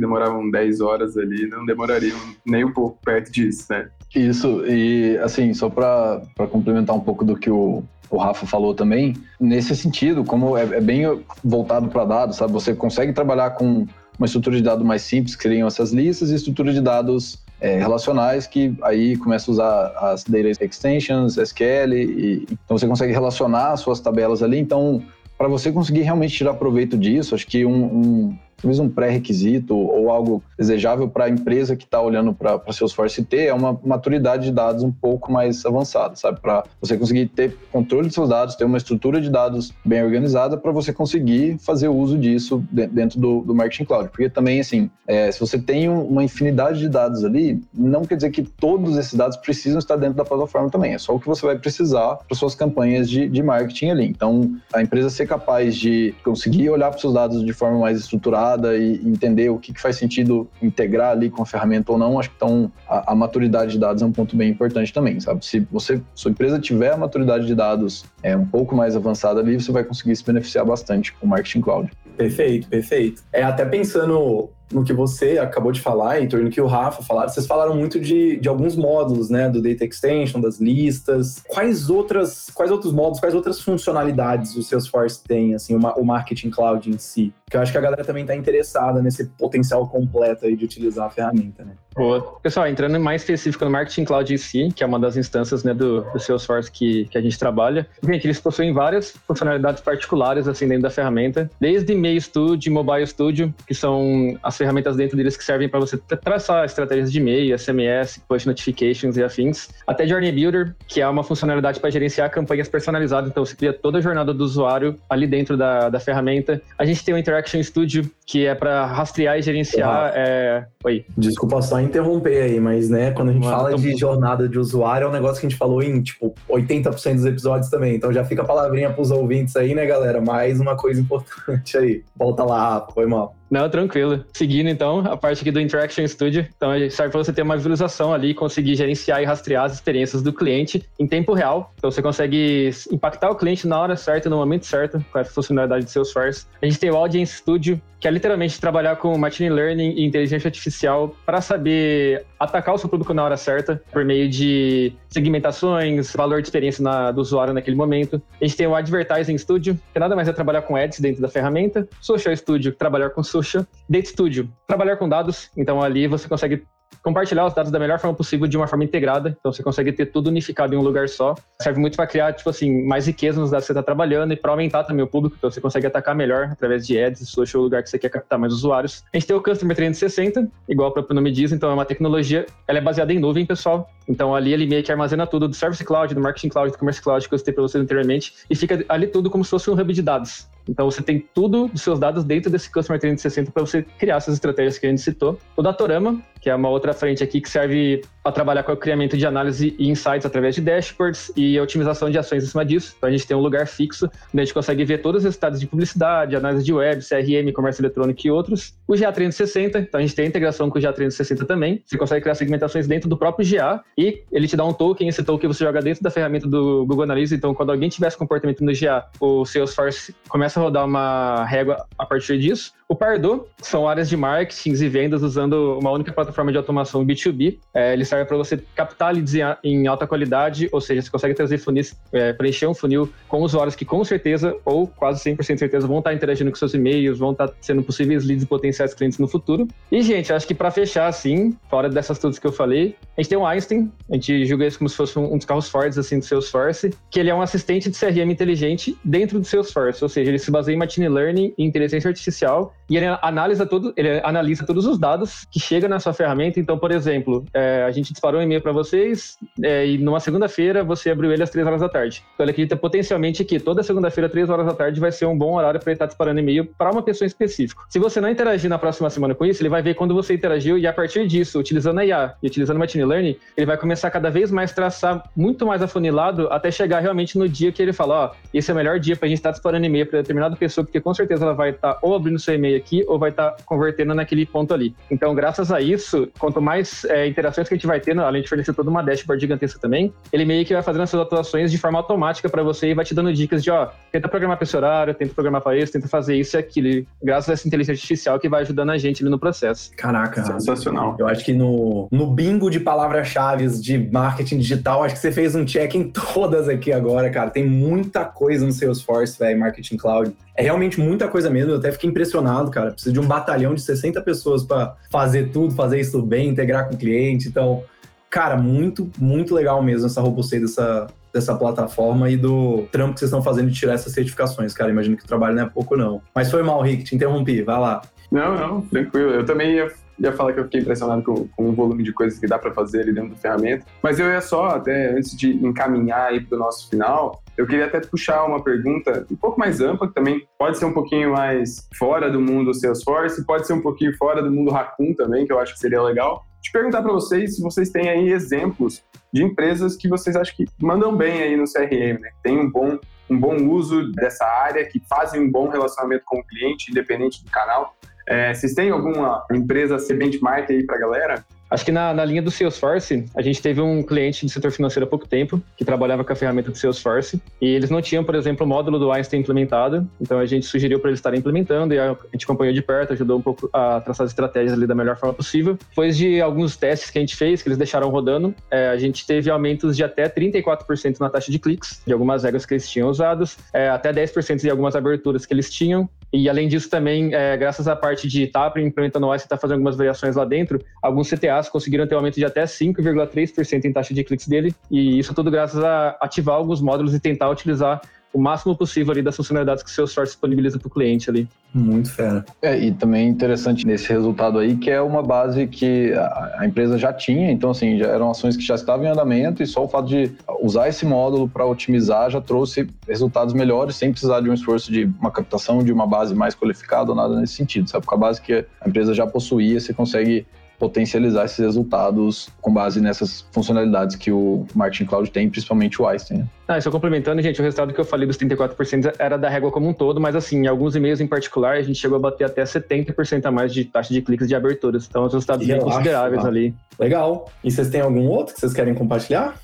demoravam 10 horas ali não demorariam nem um pouco perto disso, né? Isso, e assim, só para complementar um pouco do que o, o Rafa falou também, nesse sentido, como é, é bem voltado para dados, sabe? Você consegue trabalhar com uma estrutura de dados mais simples, que seriam essas listas, e estrutura de dados é, relacionais, que aí começa a usar as data extensions, SQL, e, então você consegue relacionar as suas tabelas ali. Então, para você conseguir realmente tirar proveito disso, acho que um, um talvez um pré-requisito ou algo desejável para a empresa que está olhando para Salesforce ter é uma maturidade de dados um pouco mais avançada, sabe? Para você conseguir ter controle de seus dados, ter uma estrutura de dados bem organizada para você conseguir fazer uso disso dentro do, do Marketing Cloud. Porque também, assim, é, se você tem uma infinidade de dados ali, não quer dizer que todos esses dados precisam estar dentro da plataforma também. É só o que você vai precisar para suas campanhas de, de marketing ali. Então, a empresa ser capaz de conseguir olhar para seus dados de forma mais estruturada, e entender o que, que faz sentido integrar ali com a ferramenta ou não, acho que então a, a, maturidade de dados é um ponto bem importante também, sabe? Se você, sua empresa tiver a maturidade de dados é um pouco mais avançada ali, você vai conseguir se beneficiar bastante com o Marketing Cloud. Perfeito, perfeito. É até pensando no que você acabou de falar, em torno do que o Rafa falaram, vocês falaram muito de, de alguns módulos, né, do Data Extension, das listas. Quais outras, quais outros módulos, quais outras funcionalidades o Salesforce tem, assim, o, o Marketing Cloud em si? Que eu acho que a galera também está interessada nesse potencial completo aí de utilizar a ferramenta, né? Boa. Pessoal, entrando mais específico no Marketing Cloud em si, que é uma das instâncias né, do, do Salesforce que, que a gente trabalha, gente, eles possuem várias funcionalidades particulares assim dentro da ferramenta, desde e-mail Studio, Mobile Studio, que são as ferramentas dentro deles que servem para você traçar estratégias de e-mail, SMS, push notifications e afins, até Journey Builder, que é uma funcionalidade para gerenciar campanhas personalizadas, então você cria toda a jornada do usuário ali dentro da, da ferramenta. A gente tem o Interaction Studio, que é para rastrear e gerenciar. É... Oi. Desculpa só interromper aí, mas né, quando a gente fala de jornada de usuário, é um negócio que a gente falou em tipo 80% dos episódios também. Então já fica a palavrinha para os ouvintes aí, né, galera? Mais uma coisa importante aí. Volta lá, foi mal. Não, tranquilo. Seguindo então, a parte aqui do Interaction Studio. Então, serve para você ter uma visualização ali, conseguir gerenciar e rastrear as experiências do cliente em tempo real. Então, você consegue impactar o cliente na hora certa, no momento certo, com a funcionalidade de Salesforce. A gente tem o Audience Studio, que é literalmente trabalhar com machine learning e inteligência artificial para saber atacar o seu público na hora certa, por meio de segmentações, valor de experiência na, do usuário naquele momento. A gente tem o Advertising Studio, que nada mais é trabalhar com ads dentro da ferramenta. Social Studio, trabalhar com social. Data Studio, trabalhar com dados. Então ali você consegue compartilhar os dados da melhor forma possível de uma forma integrada. Então você consegue ter tudo unificado em um lugar só. Serve muito para criar, tipo assim, mais riqueza nos dados que você está trabalhando e para aumentar também o público. Então você consegue atacar melhor através de ads social, o lugar que você quer captar mais usuários. A gente tem o Customer 360, igual o próprio nome diz, então é uma tecnologia, ela é baseada em nuvem, pessoal. Então ali ele meio que armazena tudo do Service Cloud, do Marketing Cloud, do Commerce Cloud que eu citei para vocês anteriormente e fica ali tudo como se fosse um hub de dados. Então você tem tudo dos seus dados dentro desse Customer 360 para você criar essas estratégias que a gente citou. O Datorama, que é uma outra frente aqui que serve para trabalhar com o criamento de análise e insights através de dashboards e otimização de ações em cima disso. Então a gente tem um lugar fixo onde a gente consegue ver todos os resultados de publicidade, análise de web, CRM, comércio eletrônico e outros. O GA360, então a gente tem a integração com o GA360 também. Você consegue criar segmentações dentro do próprio GA e ele te dá um token, esse token você joga dentro da ferramenta do Google Analytics. Então quando alguém tiver esse comportamento no GA, o Salesforce começa a rodar uma régua a partir disso. O Pardo são áreas de marketing e vendas usando uma única plataforma de automação B2B. É, ele serve para você captar leads em alta qualidade, ou seja, você consegue trazer funis, é, preencher um funil com usuários que com certeza, ou quase 100% de certeza, vão estar interagindo com seus e-mails, vão estar sendo possíveis leads potenciais clientes no futuro. E, gente, acho que para fechar, assim, fora dessas todas que eu falei, a gente tem o Einstein, a gente julga isso como se fosse um, dos carros fortes, assim, do Salesforce, que ele é um assistente de CRM inteligente dentro do Salesforce, ou seja, ele se baseia em machine learning e inteligência artificial e ele analisa, todo, ele analisa todos os dados que chegam na sua ferramenta. Então, por exemplo, é, a gente disparou um e-mail para vocês é, e numa segunda-feira você abriu ele às 3 horas da tarde. Então, ele acredita potencialmente que toda segunda-feira, 3 horas da tarde, vai ser um bom horário para ele estar disparando e-mail para uma pessoa específica. Se você não interagir na próxima semana com isso, ele vai ver quando você interagiu e a partir disso, utilizando a IA e utilizando o Machine Learning, ele vai começar cada vez mais traçar muito mais afunilado até chegar realmente no dia que ele fala, ó, esse é o melhor dia para a gente estar disparando e-mail para determinada pessoa, porque com certeza ela vai estar ou abrindo seu e-mail aqui ou vai estar tá convertendo naquele ponto ali. Então, graças a isso, quanto mais é, interações que a gente vai tendo, além de fornecer toda uma dashboard gigantesca também, ele meio que vai fazendo essas atuações de forma automática para você e vai te dando dicas de, ó, tenta programar para esse horário, tenta programar para isso, tenta fazer isso e aquilo. Graças a essa inteligência artificial que vai ajudando a gente ali no processo. Caraca, sensacional. Eu acho que no, no bingo de palavras-chave de marketing digital, acho que você fez um check em todas aqui agora, cara. Tem muita coisa no Salesforce, velho, Marketing Cloud. É realmente muita coisa mesmo. Eu até fiquei impressionado, cara. Precisa de um batalhão de 60 pessoas para fazer tudo, fazer isso bem, integrar com o cliente. Então, cara, muito, muito legal mesmo essa robustez dessa, dessa plataforma e do trampo que vocês estão fazendo de tirar essas certificações, cara. Imagino que o trabalho não é pouco, não. Mas foi mal, Rick, te interrompi. Vai lá. Não, não, tranquilo. Eu também ia, ia falar que eu fiquei impressionado com, com o volume de coisas que dá para fazer ali dentro da ferramenta. Mas eu ia só, até antes de encaminhar aí para o nosso final, eu queria até puxar uma pergunta um pouco mais ampla, que também pode ser um pouquinho mais fora do mundo Salesforce, pode ser um pouquinho fora do mundo Raccoon também, que eu acho que seria legal. De perguntar para vocês se vocês têm aí exemplos de empresas que vocês acham que mandam bem aí no CRM, né? Tem um bom, um bom uso dessa área, que fazem um bom relacionamento com o cliente, independente do canal. É, vocês têm alguma empresa a ser benchmark aí para a galera? Acho que na, na linha do Salesforce, a gente teve um cliente do setor financeiro há pouco tempo que trabalhava com a ferramenta do Salesforce e eles não tinham, por exemplo, o módulo do Einstein implementado. Então a gente sugeriu para eles estarem implementando e a gente acompanhou de perto, ajudou um pouco a traçar as estratégias ali da melhor forma possível. Depois de alguns testes que a gente fez, que eles deixaram rodando, é, a gente teve aumentos de até 34% na taxa de cliques de algumas regras que eles tinham usados, é, até 10% de algumas aberturas que eles tinham. E além disso, também, é, graças à parte de estar tá implementando o Einstein, estar tá fazendo algumas variações lá dentro, alguns CTA conseguiram ter um aumento de até 5,3% em taxa de cliques dele, e isso tudo graças a ativar alguns módulos e tentar utilizar o máximo possível ali das funcionalidades que o Salesforce disponibiliza para o cliente ali. Muito fera. É, e também interessante nesse resultado aí, que é uma base que a, a, empresa já tinha, então assim, já eram ações que já estavam em andamento e só o fato de usar esse módulo para otimizar já trouxe resultados melhores sem precisar de um esforço de uma captação de uma base mais qualificada ou nada nesse sentido, sabe? Com a base que a empresa já possuía, você consegue potencializar esses resultados com base nessas funcionalidades que o Marketing Cloud tem, principalmente o Einstein. Né? Ah, só complementando, gente, o resultado que eu falei dos 34% era da régua como um todo, mas assim, em alguns e-mails em particular, a gente chegou a bater até 70% a mais de taxa de cliques de aberturas. Então, os resultados bem consideráveis ali. Legal. E vocês têm algum outro que vocês querem compartilhar?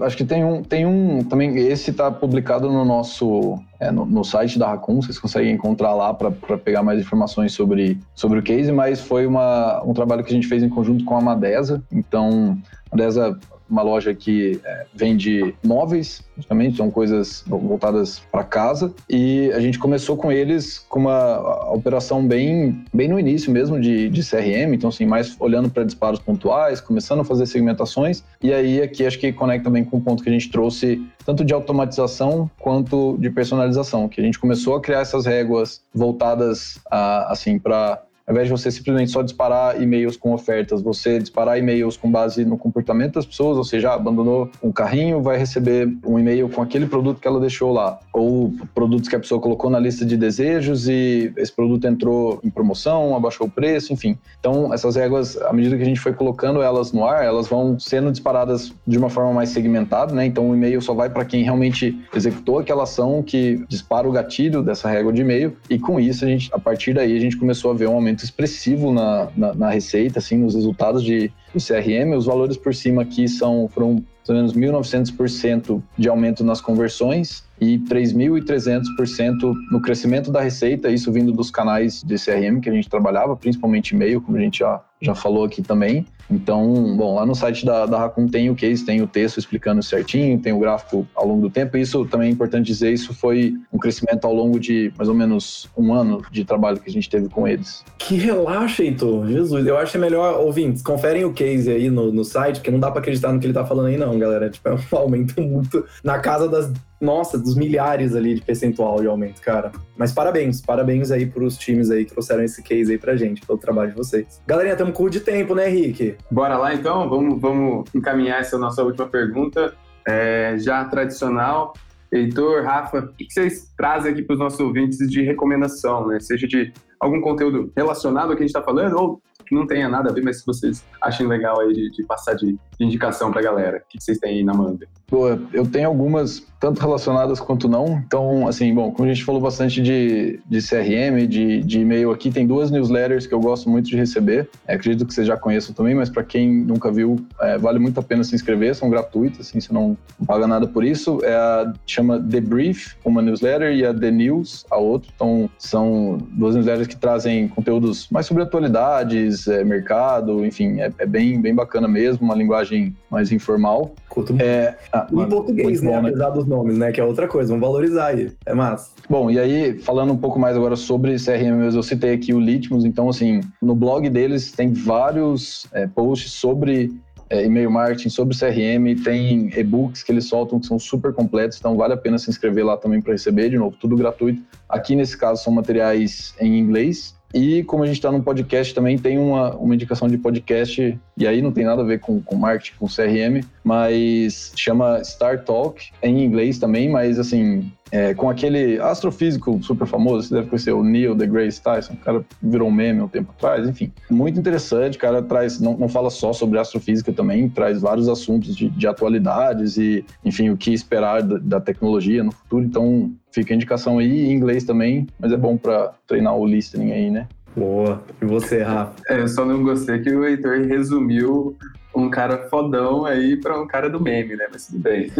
Acho que tem um, tem um também. Esse está publicado no nosso é, no, no, site da Raccoon, vocês conseguem encontrar lá para pegar mais informações sobre, sobre o case, mas foi uma, um trabalho que a gente fez em conjunto com a Madesa. Então, a Madesa uma loja que é, vende móveis, justamente, são coisas voltadas para casa. E a gente começou com eles com uma operação bem, bem no início mesmo de, de CRM, então assim, mais olhando para disparos pontuais, começando a fazer segmentações. E aí aqui acho que conecta bem com o ponto que a gente trouxe, tanto de automatização quanto de personalização, que a gente começou a criar essas réguas voltadas a, assim para ao invés de você simplesmente só disparar e-mails com ofertas, você disparar e-mails com base no comportamento das pessoas, ou seja, abandonou um carrinho, vai receber um e-mail com aquele produto que ela deixou lá, ou produtos que a pessoa colocou na lista de desejos e esse produto entrou em promoção, abaixou o preço, enfim. Então, essas regras, à medida que a gente foi colocando elas no ar, elas vão sendo disparadas de uma forma mais segmentada, né? Então, o e-mail só vai para quem realmente executou aquela ação que dispara o gatilho dessa régua de e-mail, e com isso, a gente, a partir daí, a gente começou a ver um aumento aumento expressivo na, na, na receita, assim, nos resultados de, de CRM. Os valores por cima aqui são, foram ou menos 1.900% de aumento nas conversões e 3.300% no crescimento da receita, isso vindo dos canais de CRM que a gente trabalhava, principalmente e-mail, como a gente já, já falou aqui também. Então, bom, lá no site da, da Raccoon tem o case, tem o texto explicando certinho, tem o gráfico ao longo do tempo. Isso também é importante dizer, isso foi um crescimento ao longo de mais ou menos um ano de trabalho que a gente teve com eles. Que relaxa, Heitor. Jesus, eu acho melhor, ouvintes, conferem o case aí no, no site, porque não dá para acreditar no que ele tá falando aí não, galera. Tipo, é um aumento muito na casa das nossa, dos milhares ali de percentual de aumento, cara. Mas parabéns, parabéns aí pros times aí que trouxeram esse case aí pra gente, pelo trabalho de vocês. Galerinha, temos curto de tempo, né, Henrique? Bora lá então, vamos, vamos encaminhar essa nossa última pergunta, é, já tradicional. Heitor, Rafa, o que vocês trazem aqui para os nossos ouvintes de recomendação, né? Seja de algum conteúdo relacionado ao que a gente está falando ou que não tenha nada a ver, mas que vocês achem legal aí de, de passar de, de indicação para a galera. O que vocês têm aí na manga? Eu tenho algumas, tanto relacionadas quanto não. Então, assim, bom, como a gente falou bastante de, de CRM, de, de e-mail aqui, tem duas newsletters que eu gosto muito de receber. É, acredito que vocês já conheçam também, mas para quem nunca viu, é, vale muito a pena se inscrever, são gratuitas, assim, você não, não paga nada por isso. É a, chama The Brief, uma newsletter, e a The News, a outra. Então, são duas newsletters que trazem conteúdos mais sobre atualidades, é, mercado, enfim, é, é, bem, bem bacana mesmo, uma linguagem mais informal. Curto é, ah, em português, né? Bom, né? Apesar dos nomes, né? Que é outra coisa, vamos valorizar aí. É massa. Bom, e aí, falando um pouco mais agora sobre CRM eu citei aqui o Litmus, então, assim, no blog deles tem vários é, posts sobre é, e-mail marketing, sobre CRM, tem e-books que eles soltam que são super completos, então vale a pena se inscrever lá também para receber, de novo, tudo gratuito. Aqui nesse caso são materiais em inglês, e como a gente está num podcast também, tem uma, uma indicação de podcast, e aí não tem nada a ver com, com marketing, com CRM, mas chama Star Talk, em inglês também, mas assim, é, com aquele astrofísico super famoso, você deve conhecer o Neil deGrasse Tyson, o cara virou um meme um tempo atrás, enfim. Muito interessante, o cara traz, não, não fala só sobre astrofísica também, traz vários assuntos de, de atualidades e, enfim, o que esperar da, da tecnologia no futuro, então Fica a indicação aí em inglês também, mas é bom para treinar o listening aí, né? Boa. E você, Rafa? É, eu só não gostei que o Heitor resumiu um cara fodão aí para um cara do meme, né? Mas tudo bem.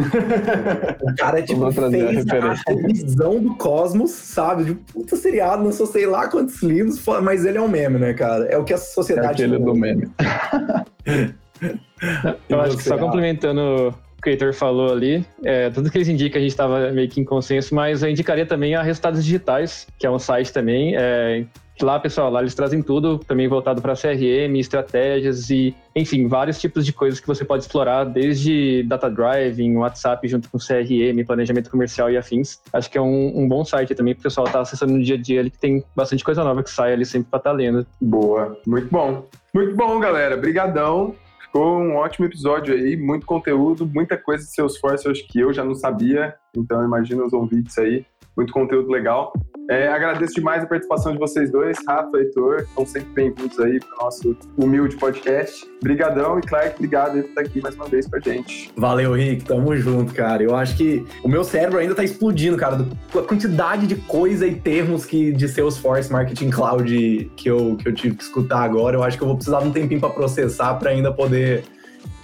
o cara, tipo, fez a, a visão do cosmos, sabe? De puta seriado, não sei lá quantos livros, mas ele é um meme, né, cara? É o que a sociedade... É aquele do meme. eu acho que só complementando o Heitor falou ali, é, tudo que eles indicam a gente estava meio que em consenso, mas eu indicaria também a Resultados Digitais, que é um site também. É, lá, pessoal, lá eles trazem tudo também voltado para CRM, estratégias e, enfim, vários tipos de coisas que você pode explorar, desde data driving, WhatsApp junto com CRM, planejamento comercial e afins. Acho que é um, um bom site também para o pessoal estar tá acessando no dia a dia, ali, que tem bastante coisa nova que sai ali sempre para estar tá lendo. Boa, muito bom. Muito bom, galera. Brigadão. Ficou um ótimo episódio aí, muito conteúdo, muita coisa de Salesforce, acho que eu já não sabia. Então, imagina os convites aí, muito conteúdo legal. É, agradeço demais a participação de vocês dois, Rafa e Heitor, estão sempre bem-vindos aí para o nosso humilde podcast. Brigadão e Clark, obrigado por estar aqui mais uma vez com a gente. Valeu, Rick, tamo junto, cara. Eu acho que o meu cérebro ainda tá explodindo, cara, do, a quantidade de coisa e termos que de Salesforce Marketing Cloud que eu, que eu tive que escutar agora. Eu acho que eu vou precisar de um tempinho para processar para ainda poder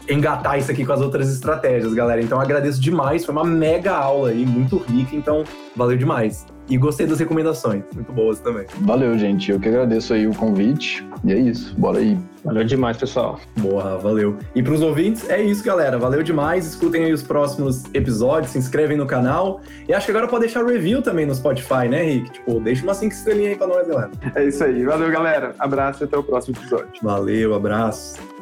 engatar isso aqui com as outras estratégias, galera. Então agradeço demais, foi uma mega aula aí, muito rica, então valeu demais. E gostei das recomendações, muito boas também. Valeu, gente. Eu que agradeço aí o convite. E é isso, bora aí. Valeu demais, pessoal. Boa, valeu. E para os ouvintes, é isso, galera. Valeu demais. Escutem aí os próximos episódios, se inscrevem no canal. E acho que agora pode deixar review também no Spotify, né, Rick? Tipo, deixa uma 5 estrelinhas aí para nós, galera. É isso aí. Valeu, galera. Abraço e até o próximo episódio. Valeu, abraço.